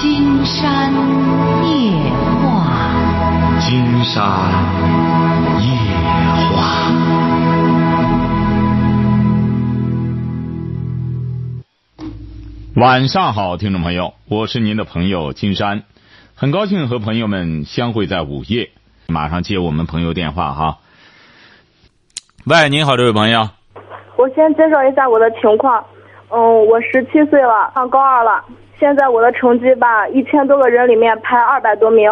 金山夜话，金山夜话。晚上好，听众朋友，我是您的朋友金山，很高兴和朋友们相会在午夜。马上接我们朋友电话哈。喂，您好，这位朋友。我先介绍一下我的情况。嗯，我十七岁了，上高二了。现在我的成绩吧，一千多个人里面排二百多名。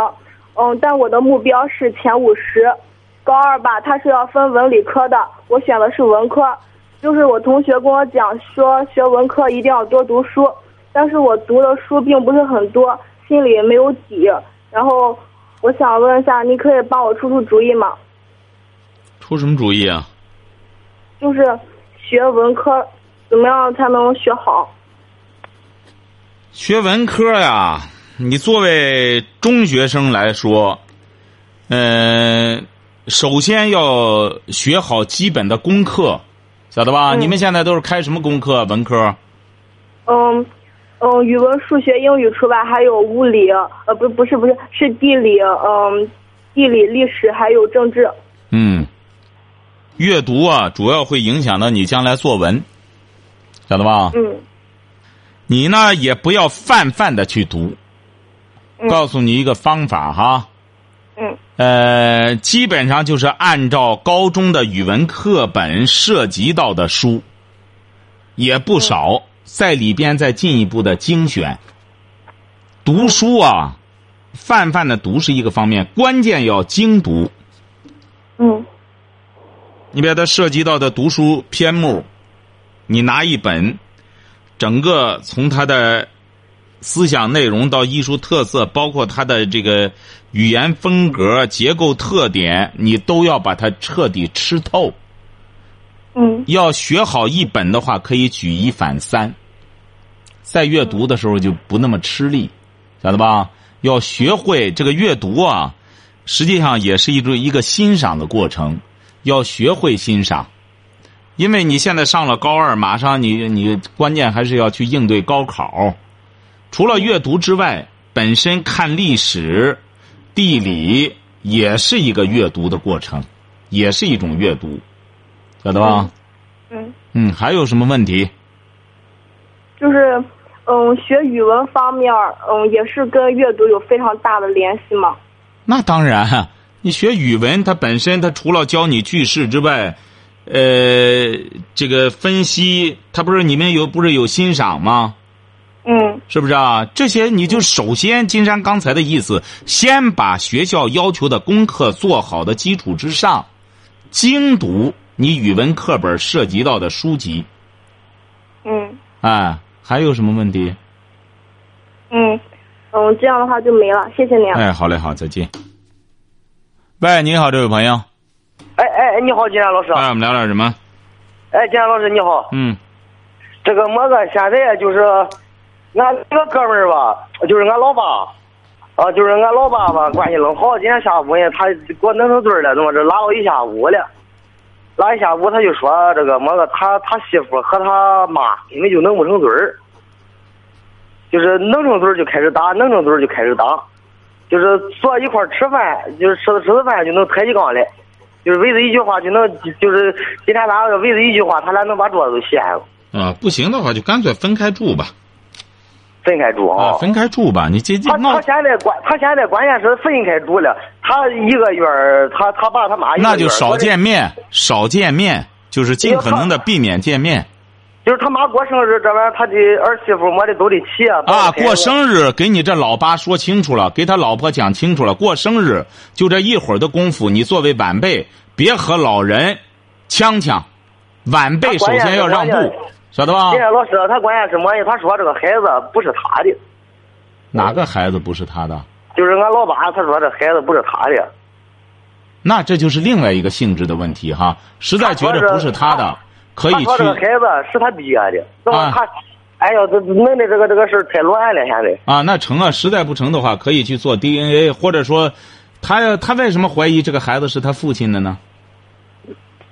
嗯，但我的目标是前五十。高二吧，它是要分文理科的，我选的是文科。就是我同学跟我讲说，学文科一定要多读书，但是我读的书并不是很多，心里没有底。然后我想问一下，你可以帮我出出主意吗？出什么主意啊？就是学文科，怎么样才能学好？学文科呀，你作为中学生来说，嗯、首先要学好基本的功课，晓得吧？嗯你们现在都是开什么功课？文科？嗯，嗯，语文、数学、英语除外，还有物理，呃，不，不是，不是，是地理，嗯，地理、历史还有政治。嗯，阅读啊，主要会影响到你将来作文，晓得吧？嗯你呢也不要泛泛的去读，嗯告诉你一个方法哈。嗯呃，基本上就是按照高中的语文课本涉及到的书，也不少，在里边再进一步的精选。读书啊，泛泛的读是一个方面，关键要精读。嗯你比如它涉及到的读书篇目，你拿一本，整个从它的思想内容到艺术特色，包括它的这个语言风格、结构特点，你都要把它彻底吃透。嗯要学好一本的话，可以举一反三，在阅读的时候就不那么吃力，晓得吧？要学会这个阅读啊，实际上也是一种一个欣赏的过程，要学会欣赏。因为你现在上了高二，马上你你关键还是要去应对高考。除了阅读之外，本身看历史、地理也是一个阅读的过程，也是一种阅读，晓得吧？嗯，嗯，还有什么问题？就是，嗯，学语文方面，嗯，也是跟阅读有非常大的联系嘛。那当然，你学语文，它本身它除了教你句式之外，呃，这个分析，他不是你们有不是有欣赏吗？嗯是不是啊？这些你就首先，金山刚才的意思，先把学校要求的功课做好的基础之上，精读你语文课本涉及到的书籍。嗯哎，还有什么问题？嗯嗯，这样的话就没了，谢谢你啊。哎，好嘞，好，再见。喂，你好，这位朋友，哎哎，你好，金山老师。哎，我们聊点什么？哎，金山老师你好。嗯这个么个现在就是俺这个哥们儿吧，就是俺老爸，啊，就是俺老爸吧，关系弄好。今天下午呢，他给我弄成堆儿了，怎么着拉了一下午了？拉一下午，他就说这个么个他他媳妇和他妈根本就弄不成堆儿，就是弄成堆儿就开始打，弄成堆儿就开始打，就是坐一块儿吃饭，就是吃着吃着饭就能抬起杠来，就是为了一句话就能，就是今天晚上为了一句话，他俩能把桌子都掀了。啊，不行的话就干脆分开住吧。分开住啊，啊。分开住吧。你接近他他现在关他现在关键是分开住了，他一个月儿他他爸他妈那就少见面，少见面，就是尽可能的避免见面就是他妈过生日这玩意儿，他的儿媳妇么的都得起啊。啊。过生日给你这老八说清楚了，给他老婆讲清楚了。过生日就这一会儿的功夫，你作为晚辈，别和老人呛呛。晚辈首先要让步，晓得吧今？天老师他关键是么呀？他说这个孩子不是他的，哪个孩子不是他的？就是俺老爸他说这孩子不是他的。那这就是另外一个性质的问题哈。实在觉得不是他的，可以他说这个孩子是他爹的，那么啊他？哎呀，这弄的这个这个事儿太乱了，现在。啊，那成啊，实在不成的话，可以去做 DNA，或者说，他他为什么怀疑这个孩子是他父亲的呢？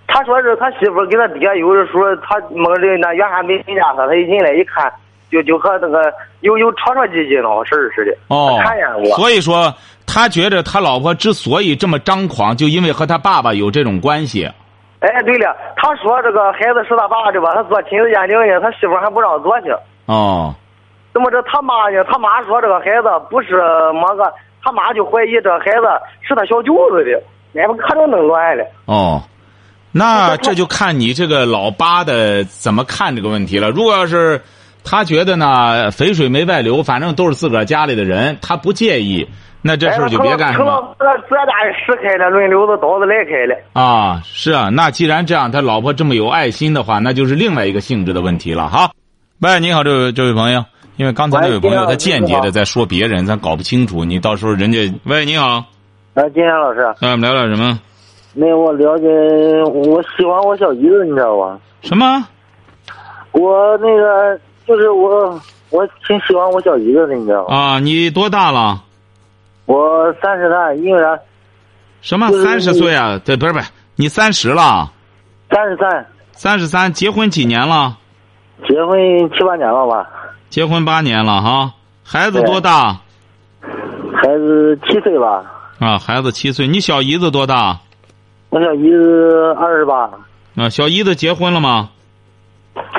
他说是他媳妇给他爹，有的时候他么的那原还没回家他，他一进来一看，就就和那个有有吵吵唧唧那事儿似的。哦看见我。所以说，他觉得他老婆之所以这么张狂，就因为和他爸爸有这种关系。哎，对了，他说这个孩子是他爸的吧？他做亲子鉴定呢，他媳妇还不让做去。哦，那么这他妈呢？他妈说这个孩子不是么个，他妈就怀疑这孩子是他小舅子的，那不可能弄乱了。哦，那这就看你这个老八的怎么看这个问题了。如果要是他觉得呢，肥水没外流，反正都是自个儿家里的人，他不介意，那这事儿就别干什么。成了这家人使开了，轮流子刀子来开了。啊，是啊，那既然这样，他老婆这么有爱心的话，那就是另外一个性质的问题了哈。喂，你好，这位这位朋友，因为刚才那位朋友他间接的在说别人，咱搞不清楚，你到时候人家喂你好，哎，金山老师，那我们聊点什么？那我了解，我喜欢我小姨子，你知道吧？什么？我那个就是我，我挺喜欢我小姨子的，你知道吧？啊，你多大了？我三十三，因为啥？什么三十岁啊？对，不是不是，你三十了？三十三，三十三，结婚几年了？结婚七八年了吧？结婚八年了哈。孩子多大？孩子七岁吧？啊，孩子七岁。你小姨子多大？我小姨子二十八，啊，小姨子结婚了吗？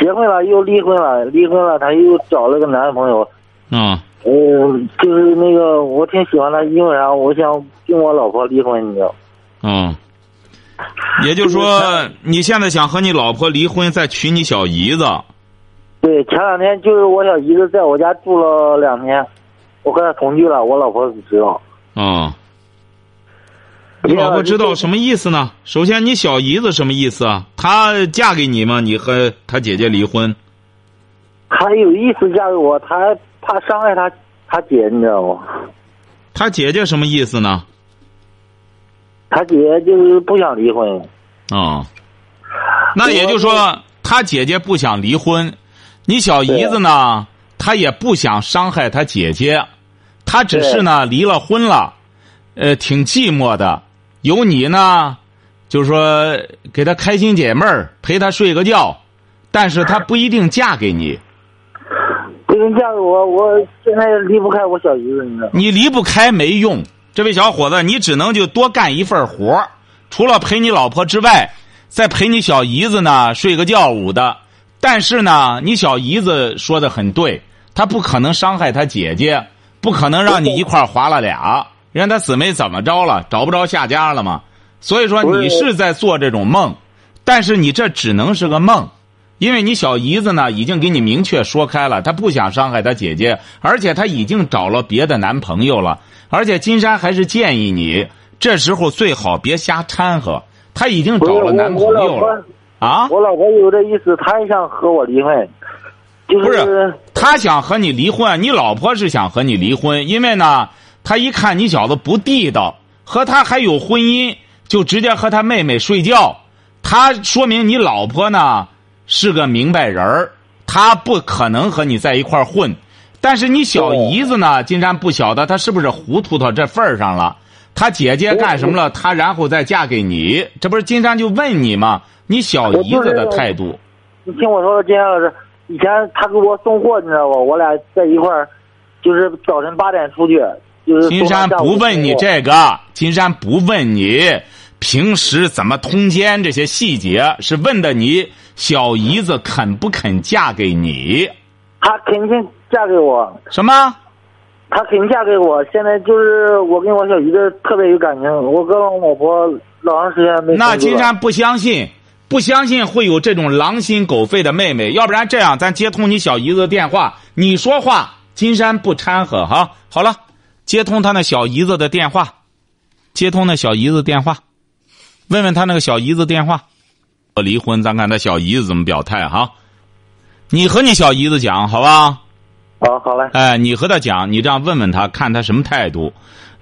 结婚了又离婚了，离婚了她又找了个男朋友。啊，嗯，就是那个我挺喜欢他，因为啥？我想跟我老婆离婚，你知道？嗯。也就是说，你现在想和你老婆离婚，再娶你小姨子。对，前两天就是我小姨子在我家住了两天，我和她同居了，我老婆不知道。啊。你老婆知道什么意思呢？首先，你小姨子什么意思啊？她嫁给你吗？你和她姐姐离婚？她有意思嫁给我，他怕伤害他他姐，你知道吗？他姐姐什么意思呢？他姐就是不想离婚。啊、那也就是说，他姐姐不想离婚，你小姨子呢，她也不想伤害她姐姐，她只是呢离了婚了，呃，挺寂寞的。有你呢，就是说给她开心解闷儿，陪她睡个觉，但是她不一定嫁给你，不能嫁给我，我现在离不开我小姨子，你知道吗？你离不开没用。这位小伙子，你只能就多干一份活儿除了陪你老婆之外，再陪你小姨子呢睡个觉午的。但是呢，你小姨子说的很对，她不可能伤害她姐姐，不可能让你一块儿划了俩。人家她姊妹怎么着了？找不着下家了吗？所以说你是在做这种梦，但是你这只能是个梦，因为你小姨子呢已经给你明确说开了，她不想伤害她姐姐，而且她已经找了别的男朋友了。而且金山还是建议你，这时候最好别瞎掺和。她已经找了男朋友了啊！我老婆有这意思，她也想和我离婚，就不是，她想和你离婚，你老婆是想和你离婚，因为呢，她一看你小子不地道，和他还有婚姻，就直接和他妹妹睡觉，她说明你老婆呢是个明白人儿，他不可能和你在一块儿混。但是你小姨子呢，金山不晓得她是不是糊涂到这份儿上了。她姐姐干什么了？她然后再嫁给你，这不是金山就问你吗？你小姨子的态度。你听我说，金山老师，以前他给我送货，你知道不？我俩在一块儿，就是早晨八点出去，就是金山不问你这个，金山不问你平时怎么通奸这些细节，是问的你小姨子肯不肯嫁给你？她肯定嫁给我，什么？她肯定嫁给我。现在就是我跟我小姨子特别有感情，我跟我老婆老长时间没那金山不相信，不相信会有这种狼心狗肺的妹妹。要不然这样，咱接通你小姨子的电话，你说话，金山不掺和哈。好了，接通他那小姨子的电话，接通那小姨子电话，问问他那个小姨子电话。我离婚，咱看他小姨子怎么表态哈。你和你小姨子讲好吧？好，好嘞。哎，你和他讲，你这样问问他，看他什么态度，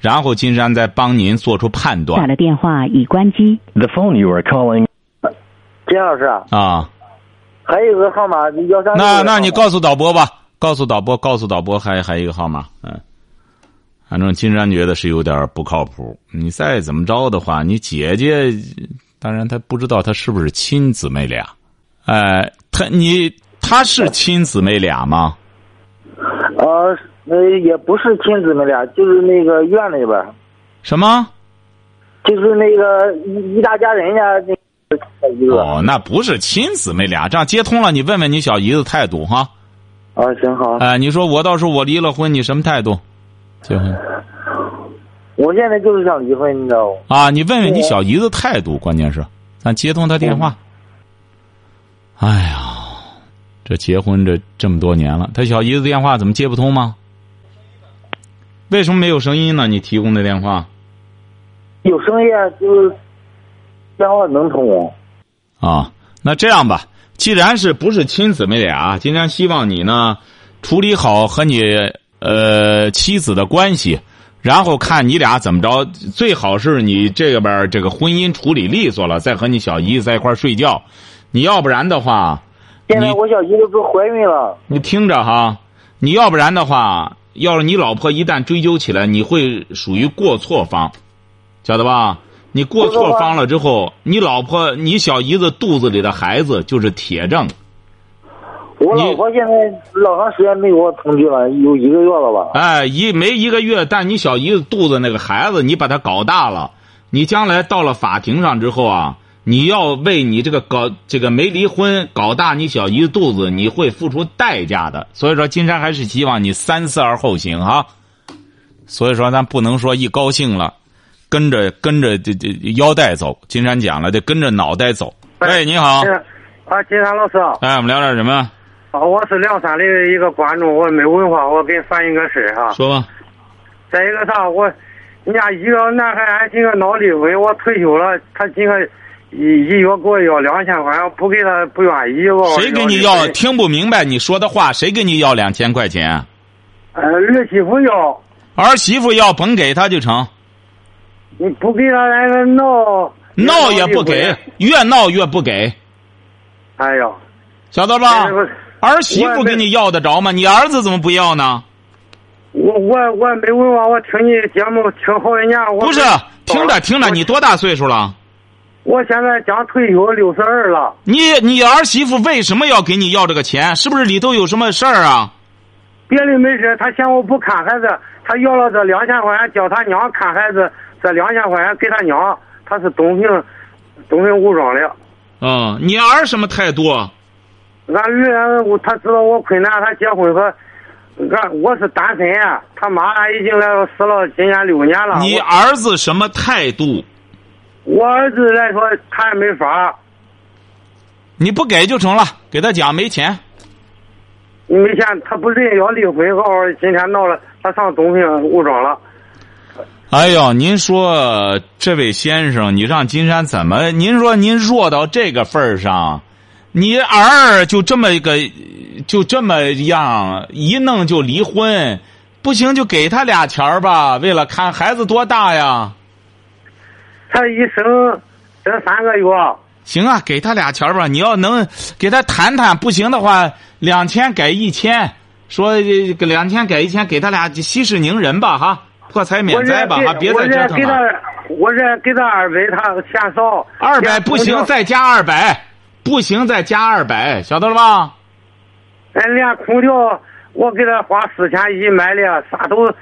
然后金山再帮您做出判断打的电话已关机。The phone you are calling. 金老师啊，啊。还有一个号码幺三。那那你告诉导播吧，告诉导播，告诉导播还还有一个号码，嗯，反正金山觉得是有点不靠谱。你再怎么着的话，你姐姐，当然他不知道他是不是亲姊妹俩，哎，他你他是亲姊妹俩吗？呃，那也不是亲姊妹俩，就是那个院里边，什么？就是那个一一大家人家那。哦，那不是亲姊妹俩，这样接通了，你问问你小姨子态度哈。啊，行好。哎，你说我到时候我离了婚，你什么态度？结婚我现在就是想离婚，你知道吗？啊？你问问你小姨子态度，关键是咱接通她电话。哎呀，这结婚这这么多年了，他小姨子电话怎么接不通吗？为什么没有声音呢？你提供的电话有声音啊就是电话能通。啊？那这样吧，既然是不是亲姊妹俩，今天希望你呢处理好和你呃妻子的关系，然后看你俩怎么着，最好是你这边这个婚姻处理利索了，再和你小姨子在一块儿睡觉。你要不然的话，现在我小姨子都怀孕了。你听着哈，你要不然的话，要是你老婆一旦追究起来，你会属于过错方，晓得吧？你过错方了之后，你老婆、你小姨子肚子里的孩子就是铁证。我老婆现在老长时间没给我同居了，有一个月了吧？哎，一没一个月，但你小姨子肚子那个孩子，你把他搞大了，你将来到了法庭上之后啊，你要为你这个搞这个没离婚搞大你小姨子肚子，你会付出代价的。所以说，金山还是希望你三思而后行哈。所以说，咱不能说一高兴了，跟着跟着这这腰带走。金山讲了，得跟着脑袋走。哎，你好，啊，金山老师啊，哎，我们聊点什么？啊我是梁山的一个观众，我没文化，我给你反映个事儿哈。说吧。再一个啥，我，人家一个男孩俺今个闹离婚，我退休了，他今个一一月给我要两千块钱，不给他不愿意，我谁给你要？听不明白你说的话，谁给你要两千块钱？呃，儿媳妇要，儿媳妇要甭给他就成，你不给他那个闹，闹也不给，越闹越不给，哎呀，晓得吧？儿媳妇跟你要得着吗？你儿子怎么不要呢？我我我没文化，我听你节目听好几年，我不是，听着听着，你多大岁数了？我现在将退休，六十二了。你你儿媳妇为什么要给你要这个钱？是不是里头有什么事儿啊？别的没事，他嫌我不看孩子，他要了这两千块钱，叫他娘看孩子，这两千块钱给他娘，他是东平，东平武装的。嗯，你儿什么态度？俺儿我他知道我困难，他结婚和俺我是单身呀，他妈已经来了死了，今年六年了。你儿子什么态度？我儿子来说他也没法，你不给就成了，给他讲没钱。你没钱，他不认要离婚，好好今天闹了，他上东平武装了。哎呦，您说这位先生，你让金山怎么？您说您弱到这个份儿上，你儿就这么一个，就这么样一弄就离婚，不行就给他俩钱儿吧，为了看孩子多大呀？他一生这三个月。行啊，给他俩钱儿吧。你要能给他谈谈，不行的话，两千改一千，说两千改一千，给他俩息事宁人吧，哈，破财免灾吧，哈，别再折腾我这给他了。，我这给他二百，他嫌少。二百不行，再加二百，不行再加二百，晓得了吧？哎，连空调我给他花四千一买的，啥都呃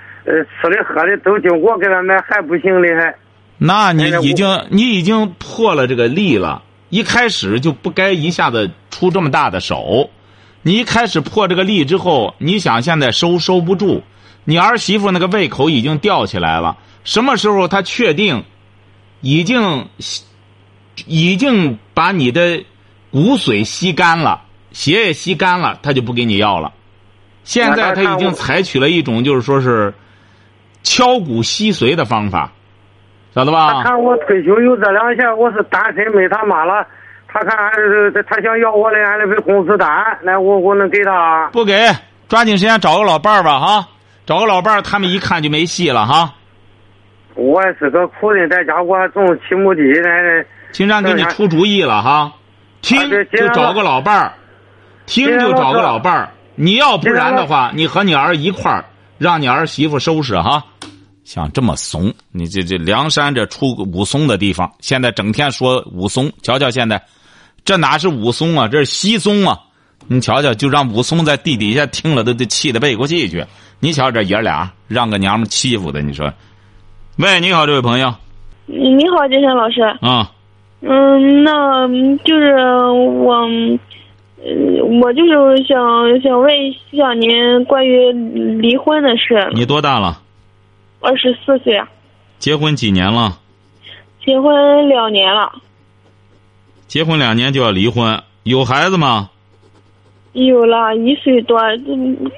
吃的喝的都经我给他买，还不行的还。那你已经你已经破了这个例了，一开始就不该一下子出这么大的手。你一开始破这个例之后，你想现在收收不住，你儿媳妇那个胃口已经吊起来了。什么时候她确定已经已经把你的骨髓吸干了，血也吸干了，他就不给你要了。现在他已经采取了一种就是说是敲骨吸髓的方法，晓得他吧？看我退休有这两钱，我是单身没他妈了。他看俺是他想要我的，俺那份工资单，那我我能给他？不给，抓紧时间找个老伴儿吧，哈，找个老伴儿，他们一看就没戏了，哈。我也是个苦人，在家我还种起亩地呢。青山给你出主意了，哈，听就找个老伴儿，听就找个老伴儿。你要不然的话，你和你儿一块儿，让你儿媳妇收拾哈。像这么怂，你这这梁山这出武松的地方，现在整天说武松，瞧瞧现在，这哪是武松啊，这是西松啊！你瞧瞧，就让武松在地底下听了都得气得背过气去。你瞧这爷俩让个娘们欺负的，你说？喂，你好，这位朋友。你好，金山老师。啊。嗯，那就是我，呃，我就是想想问一下您关于离婚的事。你多大了？二十四岁。结婚几年了？结婚两年了。结婚两年就要离婚？有孩子吗？有了一岁多，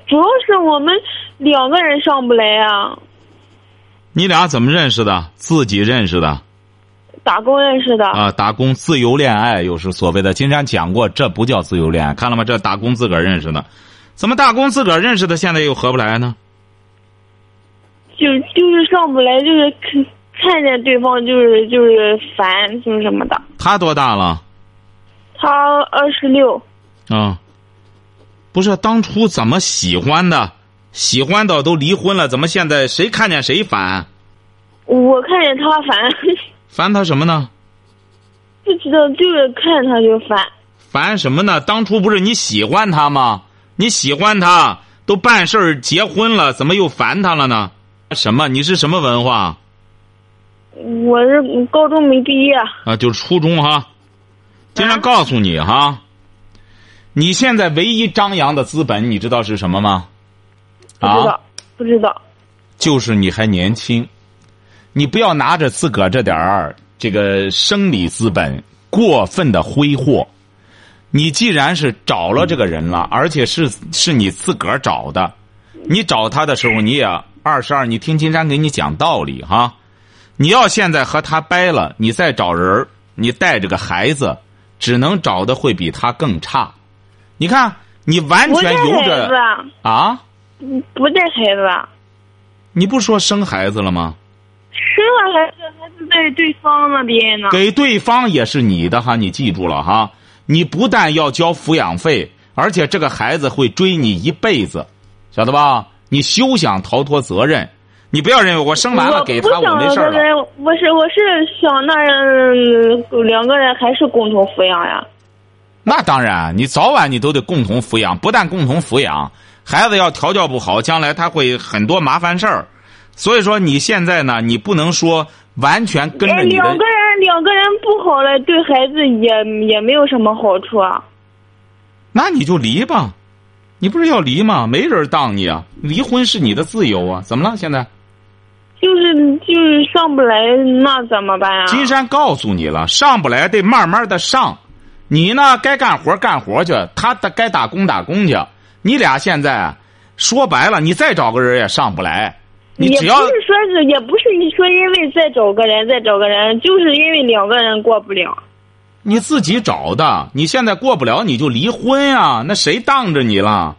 主要是我们两个人上不来啊。你俩怎么认识的？自己认识的？打工认识的。啊，打工自由恋爱又是所谓的。金山讲过，这不叫自由恋爱，看了吗？这打工自个儿认识的，怎么打工自个儿认识的，现在又合不来呢？就就是上不来，就是看看见对方就是就是烦，就是什么的。他多大了？他二十六。啊。不是当初怎么喜欢的，喜欢到都离婚了，怎么现在谁看见谁烦？我看见他烦。烦他什么呢？不知道，就是看他就烦。烦什么呢？当初不是你喜欢他吗？你喜欢他，都办事儿结婚了，怎么又烦他了呢？什么？你是什么文化？我是高中没毕业。啊，就是初中哈。经常告诉你哈。你现在唯一张扬的资本，你知道是什么吗？不知道，不知道。就是你还年轻，你不要拿着自个儿这点儿这个生理资本过分的挥霍。你既然是找了这个人了，而且是是你自个儿找的，你找他的时候你也二十二，你听金山给你讲道理哈。你要现在和他掰了，你再找人你带着个孩子，只能找的会比他更差。你看，你完全由着啊，不带孩子，你不说生孩子了吗？生了孩子，还是在对方那边呢。给对方也是你的哈，你记住了哈。你不但要交抚养费，而且这个孩子会追你一辈子，晓得吧？你休想逃脱责任。你不要认为我生完了给他我没事了。我是我是想那两个人还是共同抚养呀。那当然，你早晚你都得共同抚养，不但共同抚养，孩子要调教不好，将来他会很多麻烦事儿。所以说，你现在呢，你不能说完全跟着你的。两个人，两个人不好了，对孩子也也没有什么好处啊。那你就离吧，你不是要离吗？没人当你啊，离婚是你的自由啊。怎么了？现在？就是就是上不来，那怎么办啊？金山告诉你了，上不来得慢慢的上。你呢？该干活干活去，他该打工打工去。你俩现在说白了，你再找个人也上不来。你只要不是说是，也不是你说因为再找个人再找个人，就是因为两个人过不了。你自己找的，你现在过不了，你就离婚呀？那谁当着你了？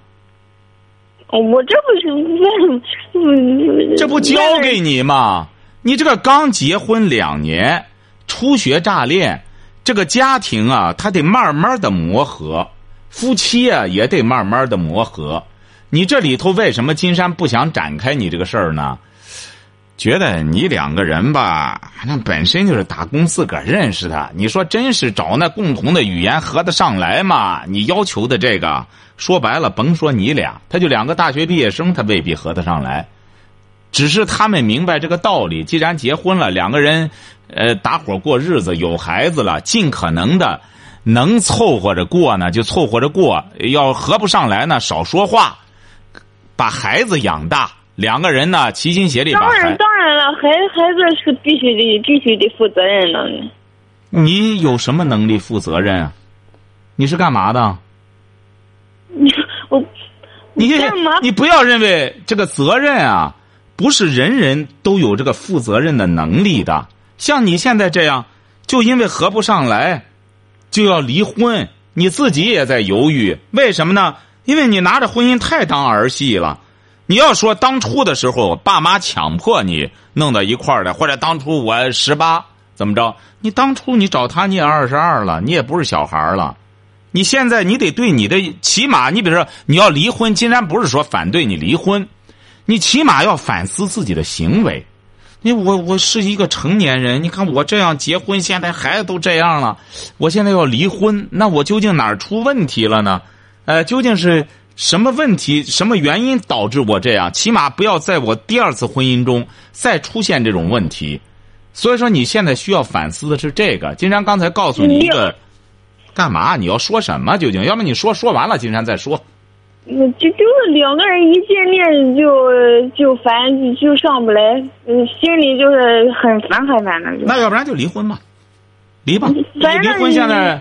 我这不是问，这不交给你吗？你这个刚结婚两年，初学乍练。这个家庭啊，他得慢慢的磨合，夫妻啊也得慢慢的磨合。你这里头为什么金山不想展开你这个事儿呢？觉得你两个人吧，那本身就是打工自个儿认识的。你说真是找那共同的语言合得上来吗？你要求的这个，说白了，甭说你俩，他就两个大学毕业生，他未必合得上来。只是他们明白这个道理，既然结婚了，两个人，呃，打伙过日子，有孩子了，尽可能的能凑合着过呢，就凑合着过；要合不上来呢，少说话，把孩子养大。两个人呢，齐心协力。当然，当然了，孩孩子是必须得必须得负责任的。你有什么能力负责任啊？你是干嘛的？你我你你不要认为这个责任啊。不是人人都有这个负责任的能力的。像你现在这样，就因为合不上来，就要离婚，你自己也在犹豫。为什么呢？因为你拿着婚姻太当儿戏了。你要说当初的时候，爸妈强迫你弄到一块儿的，或者当初我十八怎么着？你当初你找他，你也二十二了，你也不是小孩了。你现在你得对你的，起码你比如说你要离婚，竟然不是说反对你离婚。你起码要反思自己的行为。你我我是一个成年人，你看我这样结婚，现在孩子都这样了，我现在要离婚，那我究竟哪儿出问题了呢？呃，究竟是什么问题、什么原因导致我这样？起码不要在我第二次婚姻中再出现这种问题。所以说，你现在需要反思的是这个。金山刚才告诉你一个，干嘛？你要说什么？究竟？要么你说说完了，金山再说。嗯，就就是两个人一见面就就烦，就上不来，嗯，心里就是很烦很烦的。那要不然就离婚吧，离吧。反正离婚现在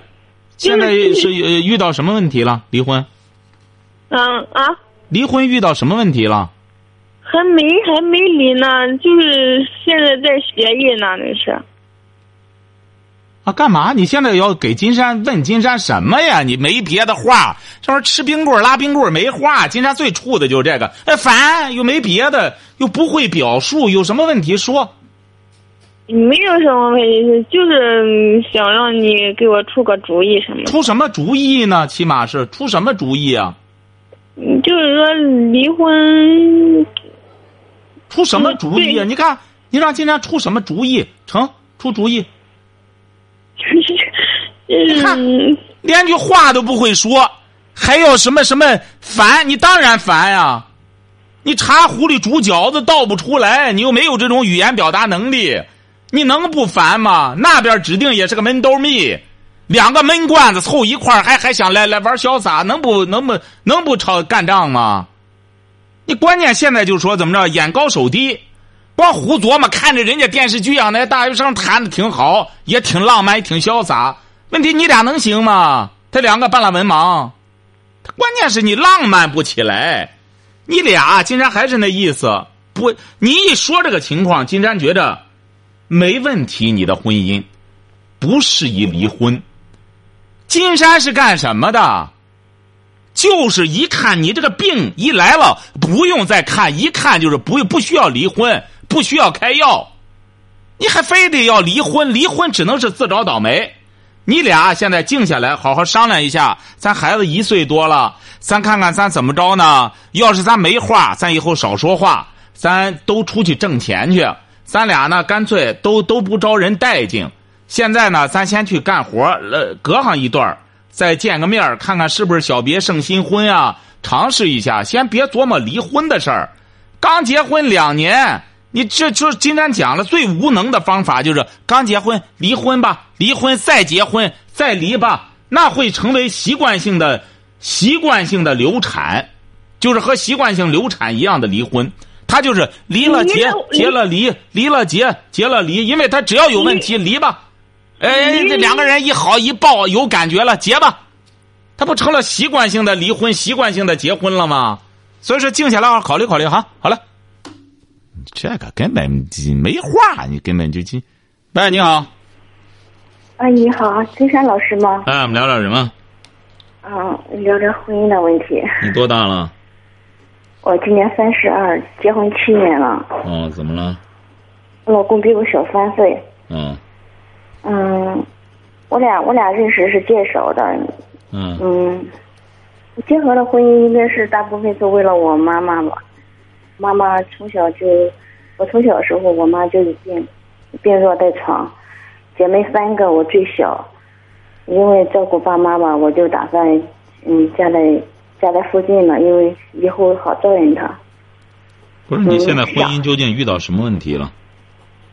现在是呃遇到什么问题了？离婚？嗯啊，离婚遇到什么问题了？还没还没离呢，就是现在在协议呢，那是。啊，干嘛？你现在要给金山问金山什么呀？你没别的话，这玩意儿吃冰棍拉冰棍没话。金山最怵的就是这个，哎，烦又没别的，又不会表述，有什么问题说？没有什么问题，就是想让你给我出个主意什么。出什么主意呢？起码是出什么主意啊？嗯就是说离婚，出什么主意啊？嗯你看，你让金山出什么主意？成，出主意，你看嗯，连句话都不会说，还要什么什么烦？你当然烦呀！你茶壶里煮饺子倒不出来，你又没有这种语言表达能力，你能不烦吗？那边指定也是个闷兜蜜，两个闷罐子凑一块，还还想来来玩潇洒，能不能不能不吵干仗吗？你关键现在就说怎么着，眼高手低，光胡琢磨，看着人家电视剧啊，那大学生谈的挺好，也挺浪漫，也挺潇洒。问题你俩能行吗？他两个半拉文盲，关键是你浪漫不起来。你俩竟然还是那意思，不，你一说这个情况，金山觉着没问题，你的婚姻不适宜离婚。金山是干什么的？就是一看你这个病一来了，不用再看，一看就是不不需要离婚，不需要开药，你还非得要离婚？离婚只能是自找倒霉。你俩现在静下来，好好商量一下。咱孩子一岁多了，咱看看咱怎么着呢？要是咱没话，咱以后少说话，咱都出去挣钱去。咱俩呢，干脆都都不招人待见。现在呢，咱先去干活，呃，隔上一段再见个面看看是不是小别胜新婚啊？尝试一下，先别琢磨离婚的事儿。刚结婚两年，你这就金山讲了，最无能的方法就是刚结婚离婚吧，离婚再结婚再离吧，那会成为习惯性的、习惯性的流产，就是和习惯性流产一样的离婚。他就是离了结，结了离，离了结，结了离，因为他只要有问题离吧。哎，这两个人一好一抱有感觉了，结吧，他不成了习惯性的离婚、习惯性的结婚了吗？所以说，静下来好好考虑考虑哈。好了，这个根本没话，你根本就进。喂，你好，啊，你好，金山老师吗？哎，我们聊聊什么？嗯，聊聊婚姻的问题。你多大了？我今年三十二，结婚七年了。哦，怎么了？我老公比我小三岁。嗯嗯，我俩我俩认识是介绍的。嗯嗯，结合的婚姻应该是大部分是为了我妈妈吧。妈妈从小就，我从小的时候，我妈就有病，病弱在床，姐妹三个，我最小。因为照顾爸妈吧，我就打算嗯嫁在嫁在附近呢，因为以后好照应他。不是你现在婚姻究竟遇到什么问题了？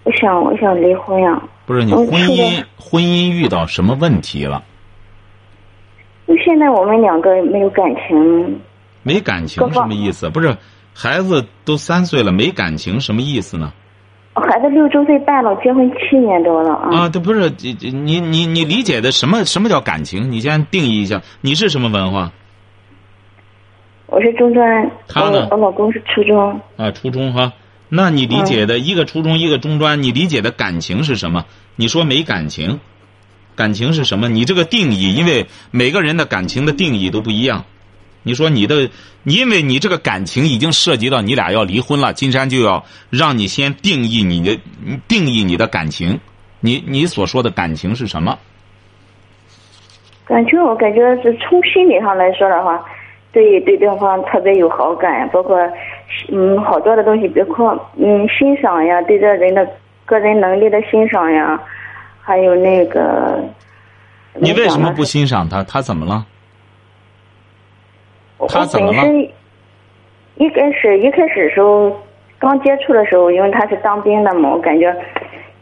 我想我想离婚呀、不是你婚姻婚姻遇到什么问题了？因为现在我们两个没有感情，没感情什么意思？不是孩子都三岁了，没感情什么意思呢？孩子六周岁半了，结婚七年多了啊。啊，这不是你你你你理解的什么什么叫感情？你先定义一下，你是什么文化我是中专，他呢我我老公是初中。啊？初中哈？那你理解的一个初中一个中专，你理解的感情是什么？你说没感情，感情是什么？你这个定义，因为每个人的感情的定义都不一样。你说你的，因为你这个感情已经涉及到你俩要离婚了，金山就要让你先定义你的定义你的感情，你你所说的感情是什么？感情我感觉是从心理上来说的话，对对对方特别有好感，包括嗯好多的东西，包括嗯欣赏呀，对这人的个人能力的欣赏呀，还有那个。你为什么不欣赏他？他怎么了？他怎么了一开始一开始的时候刚接触的时候，因为他是当兵的嘛，我感觉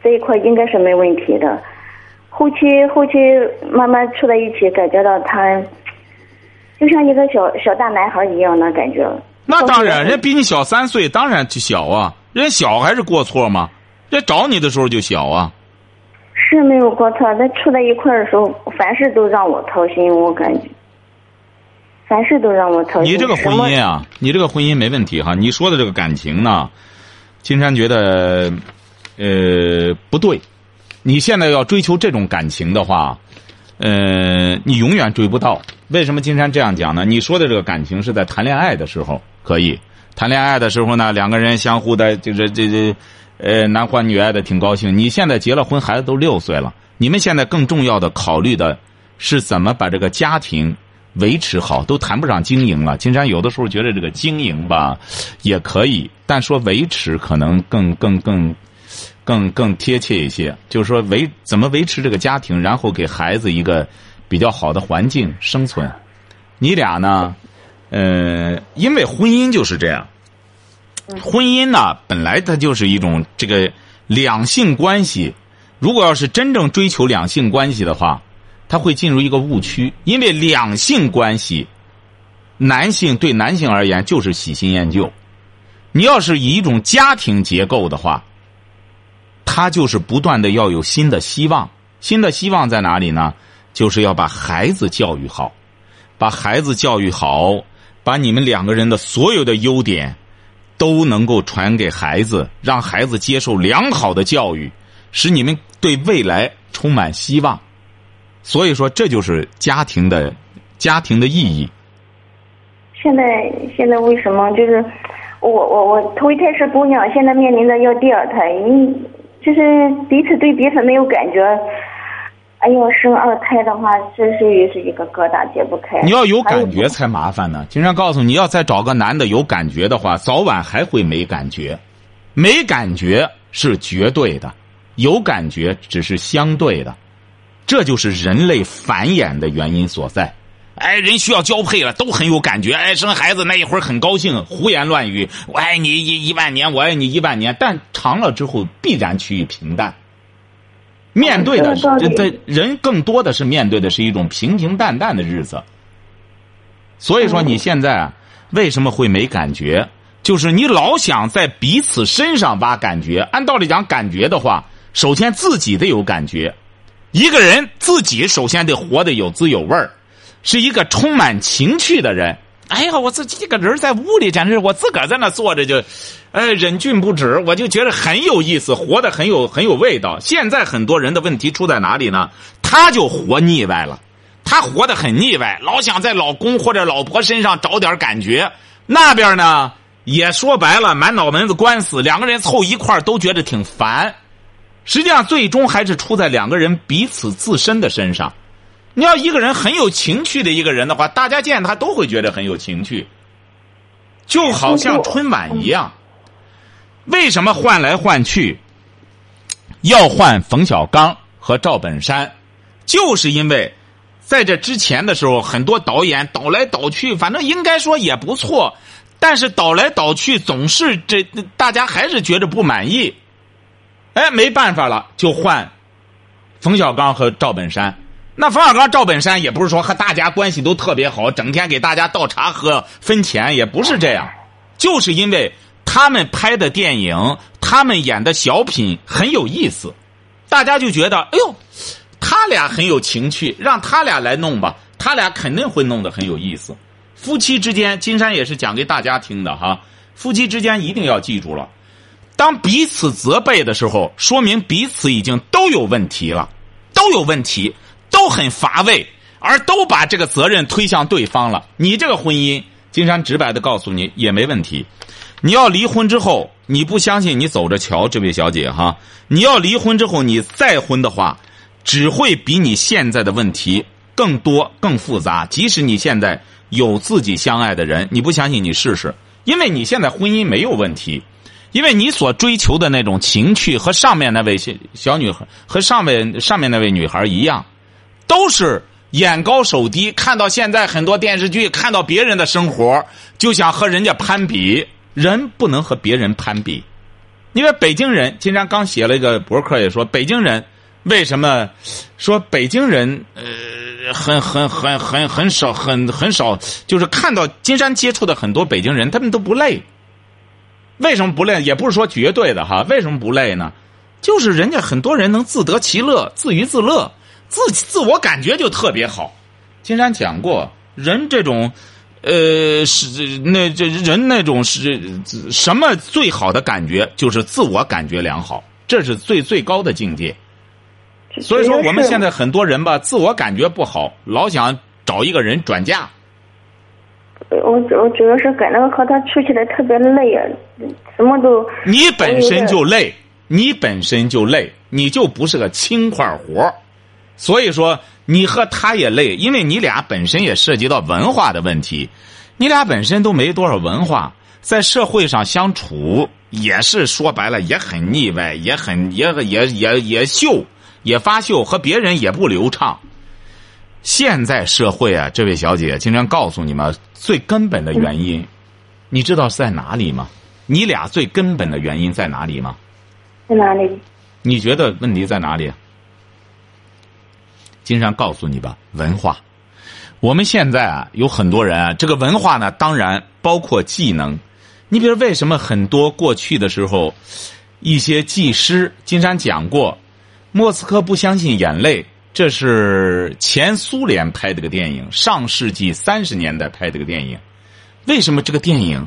这一块应该是没问题的。后期后期慢慢处在一起，感觉到他就像一个小小大男孩一样那感觉。那当然，人家比你小三岁，当然就小啊。人小还是过错吗？人找你的时候就小啊。是没有过错，但处在一块儿的时候，凡事都让我操心，我感觉，凡事都让我操心。你这个婚姻啊，你这个婚姻没问题哈。你说的这个感情呢，金山觉得，呃，不对。你现在要追求这种感情的话，呃，你永远追不到。为什么金山这样讲呢？你说的这个感情是在谈恋爱的时候可以，谈恋爱的时候呢，两个人相互的，就是这这，呃，男欢女爱的挺高兴。你现在结了婚，孩子都六岁了，你们现在更重要的考虑的是怎么把这个家庭维持好，都谈不上经营了。金山有的时候觉得这个经营吧，也可以，但说维持可能更更更更更贴切一些。就是说维怎么维持这个家庭，然后给孩子一个比较好的环境生存。你俩呢，呃，因为婚姻就是这样。婚姻呢，本来它就是一种这个两性关系。如果要是真正追求两性关系的话，它会进入一个误区，因为两性关系，男性对男性而言就是喜新厌旧。你要是以一种家庭结构的话，他就是不断的要有新的希望。新的希望在哪里呢？就是要把孩子教育好，把孩子教育好，把你们两个人的所有的优点都能够传给孩子，让孩子接受良好的教育，使你们对未来充满希望。所以说，这就是家庭的家庭的意义。现在现在为什么就是我我我头一胎是姑娘，现在面临着要第二胎，嗯，就是彼此对彼此没有感觉。哎呦，生二胎的话，这是也是一个疙瘩解不开。你要有感觉才麻烦呢。经常告诉你，要再找个男的有感觉的话，早晚还会没感觉。没感觉是绝对的，有感觉只是相对的。这就是人类繁衍的原因所在。哎，人需要交配了，都很有感觉。哎，生孩子那一会儿很高兴，胡言乱语，我爱你一一万年，我爱你一万年。但长了之后，必然趋于平淡。面对的是这人更多的是面对的是一种平平淡淡的日子。所以说你现在啊，为什么会没感觉？就是你老想在彼此身上挖感觉。按道理讲，感觉的话，首先自己得有感觉。一个人自己首先得活得有滋有味儿，是一个充满情趣的人。哎呀，我自己一个人在屋里，简直我自个儿在那坐着就，呃，忍俊不止，我就觉得很有意思，活得很有很有味道。现在很多人的问题出在哪里呢？他就活腻歪了，他活得很腻歪，老想在老公或者老婆身上找点感觉。那边呢，也说白了，满脑门子官司，两个人凑一块都觉得挺烦。实际上，最终还是出在两个人彼此自身的身上。你要一个人很有情趣的一个人的话，大家见他都会觉得很有情趣，就好像春晚一样。为什么换来换去要换冯小刚和赵本山？就是因为在这之前的时候，很多导演倒来倒去，反正应该说也不错，但是倒来倒去总是这大家还是觉得不满意。哎，没办法了，就换冯小刚和赵本山。那冯小刚、赵本山也不是说和大家关系都特别好，整天给大家倒茶喝、分钱，也不是这样，就是因为他们拍的电影、他们演的小品很有意思，大家就觉得，哎呦，他俩很有情趣，让他俩来弄吧，他俩肯定会弄得很有意思。夫妻之间，金山也是讲给大家听的哈，夫妻之间一定要记住了。当彼此责备的时候，说明彼此已经都有问题了，都有问题，都很乏味，而都把这个责任推向对方了。你这个婚姻，金山直白的告诉你，也没问题。你要离婚之后，你不相信，你走着瞧，这位小姐哈。你要离婚之后，你再婚的话，只会比你现在的问题更多、更复杂。即使你现在有自己相爱的人，你不相信，你试试，因为你现在婚姻没有问题。因为你所追求的那种情趣和上面那位小小女孩和上面上面那位女孩一样，都是眼高手低，看到现在很多电视剧，看到别人的生活，就想和人家攀比。人不能和别人攀比。因为北京人，今天刚写了一个博客，也说北京人为什么说北京人呃很很很很很少很很少，就是看到金山接触的很多北京人，他们都不累。为什么不累？也不是说绝对的哈。为什么不累呢？就是人家很多人能自得其乐，自娱自乐，自自我感觉就特别好。金山讲过，人这种。呃，是那这人那种是什么最好的感觉？就是自我感觉良好，这是最最高的境界。所以说，我们现在很多人吧，自我感觉不好，老想找一个人转嫁。我我主要是跟那个和他处起来特别累啊，什么都。你本身就累，你本身就累，你就不是个轻快活所以说。你和他也累，因为你俩本身也涉及到文化的问题，你俩本身都没多少文化，在社会上相处也是说白了也很腻歪，也很也也也也秀，也发秀，和别人也不流畅。现在社会啊，这位小姐经常告诉你们最根本的原因，你知道是在哪里吗？你俩最根本的原因在哪里吗？在哪里？你觉得问题在哪里？经常告诉你吧，文化。我们现在啊，有很多人啊，这个文化呢，当然包括技能。你比如为什么很多过去的时候，一些技师，金山讲过，《莫斯科不相信眼泪》，这是前苏联拍的个电影，上世纪三十年代拍的个电影。为什么这个电影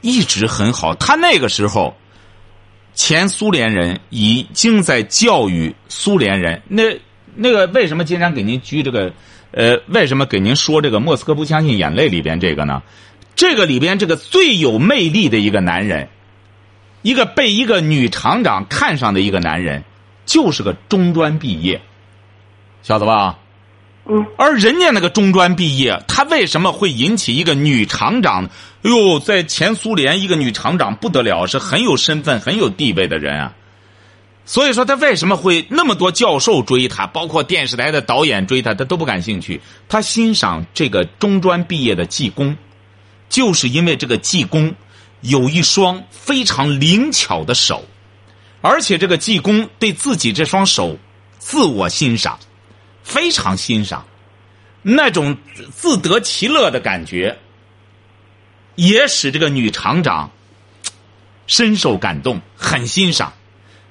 一直很好？他那个时候，前苏联人已经在教育苏联人那。那个为什么金山给您鞠这个？呃，为什么给您说这个《莫斯科不相信眼泪》里边这个呢？这个里边这个最有魅力的一个男人，一个被一个女厂长看上的一个男人，就是个中专毕业，晓得吧？嗯。而人家那个中专毕业，他为什么会引起一个女厂长？哎呦，在前苏联，一个女厂长不得了，是很有身份、很有地位的人啊。所以说他为什么会那么多教授追他，包括电视台的导演追他，他都不感兴趣。他欣赏这个中专毕业的技工，就是因为这个技工有一双非常灵巧的手，而且这个技工对自己这双手自我欣赏，非常欣赏，那种自得其乐的感觉，也使这个女厂长深受感动，很欣赏。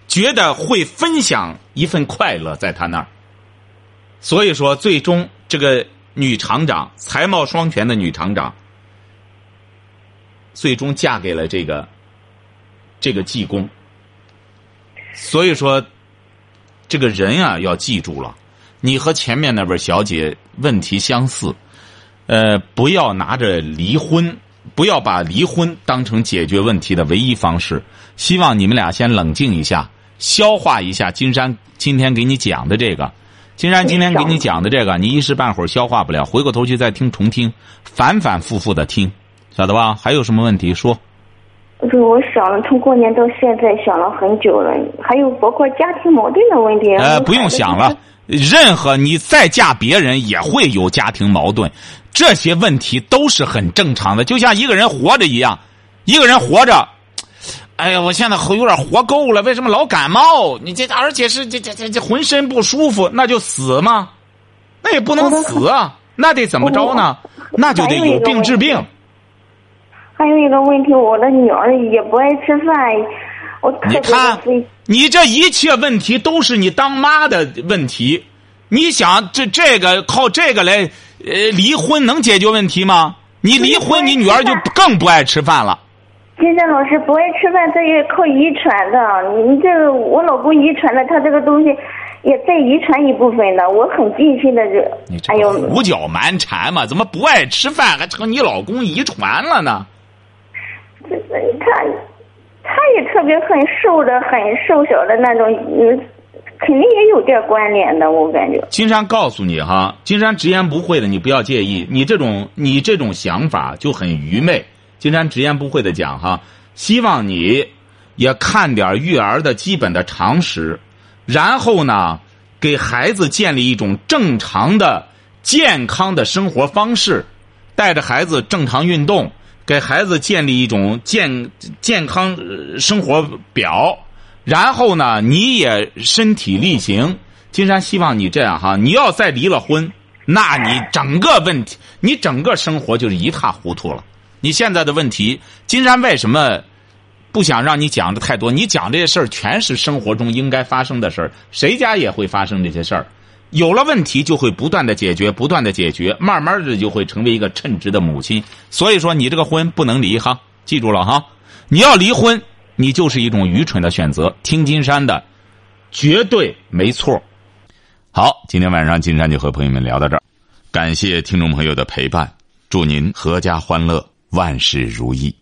觉得会分享一份快乐在他那儿，所以说最终这个女厂长才貌双全的女厂长，最终嫁给了这个这个技工。所以说，这个人啊要记住了，你和前面那位小姐问题相似，呃，不要拿着离婚，不要把离婚当成解决问题的唯一方式。希望你们俩先冷静一下。消化一下金山今天给你讲的这个，金山今天给你讲的这个，你一时半会儿消化不了，回过头去再听重听，反反复复的听，晓得吧？还有什么问题说？是我想了，从过年到现在想了很久了，还有包括家庭矛盾的问题。呃，不用想了，任何你再嫁别人也会有家庭矛盾，这些问题都是很正常的，就像一个人活着一样，一个人活着。哎呀，我现在有点活够了，为什么老感冒？你这而且是这这这这浑身不舒服，那就死吗？那也不能死啊，那得怎么着呢？那就得有病治病。还有一个问题，我的女儿也不爱吃饭，我你看，你这一切问题都是你当妈的问题。你想这这个靠这个来呃离婚能解决问题吗？你离婚，你女儿就更不爱吃饭了。金山老师不爱吃饭，这也靠遗传的。你这个我老公遗传的，他这个东西也再遗传一部分的。我很尽心的这，哎呦，胡搅蛮缠嘛，怎么不爱吃饭还成你老公遗传了呢？这他他也特别很瘦的，很瘦小的那种，嗯，肯定也有点关联的，我感觉。金山告诉你哈，金山直言不讳的，你不要介意。你这种你这种想法就很愚昧。金山直言不讳的讲哈，希望你也看点育儿的基本的常识，然后呢，给孩子建立一种正常的健康的生活方式，带着孩子正常运动，给孩子建立一种健健康生活表，然后呢，你也身体力行。金山希望你这样哈，你要再离了婚，那你整个问题，你整个生活就是一塌糊涂了。你现在的问题，金山为什么不想让你讲的太多？你讲这些事儿全是生活中应该发生的事儿，谁家也会发生这些事儿。有了问题就会不断的解决，不断的解决，慢慢的就会成为一个称职的母亲。所以说，你这个婚不能离哈，记住了哈。你要离婚，你就是一种愚蠢的选择。听金山的，绝对没错。好，今天晚上金山就和朋友们聊到这儿，感谢听众朋友的陪伴，祝您阖家欢乐，万事如意。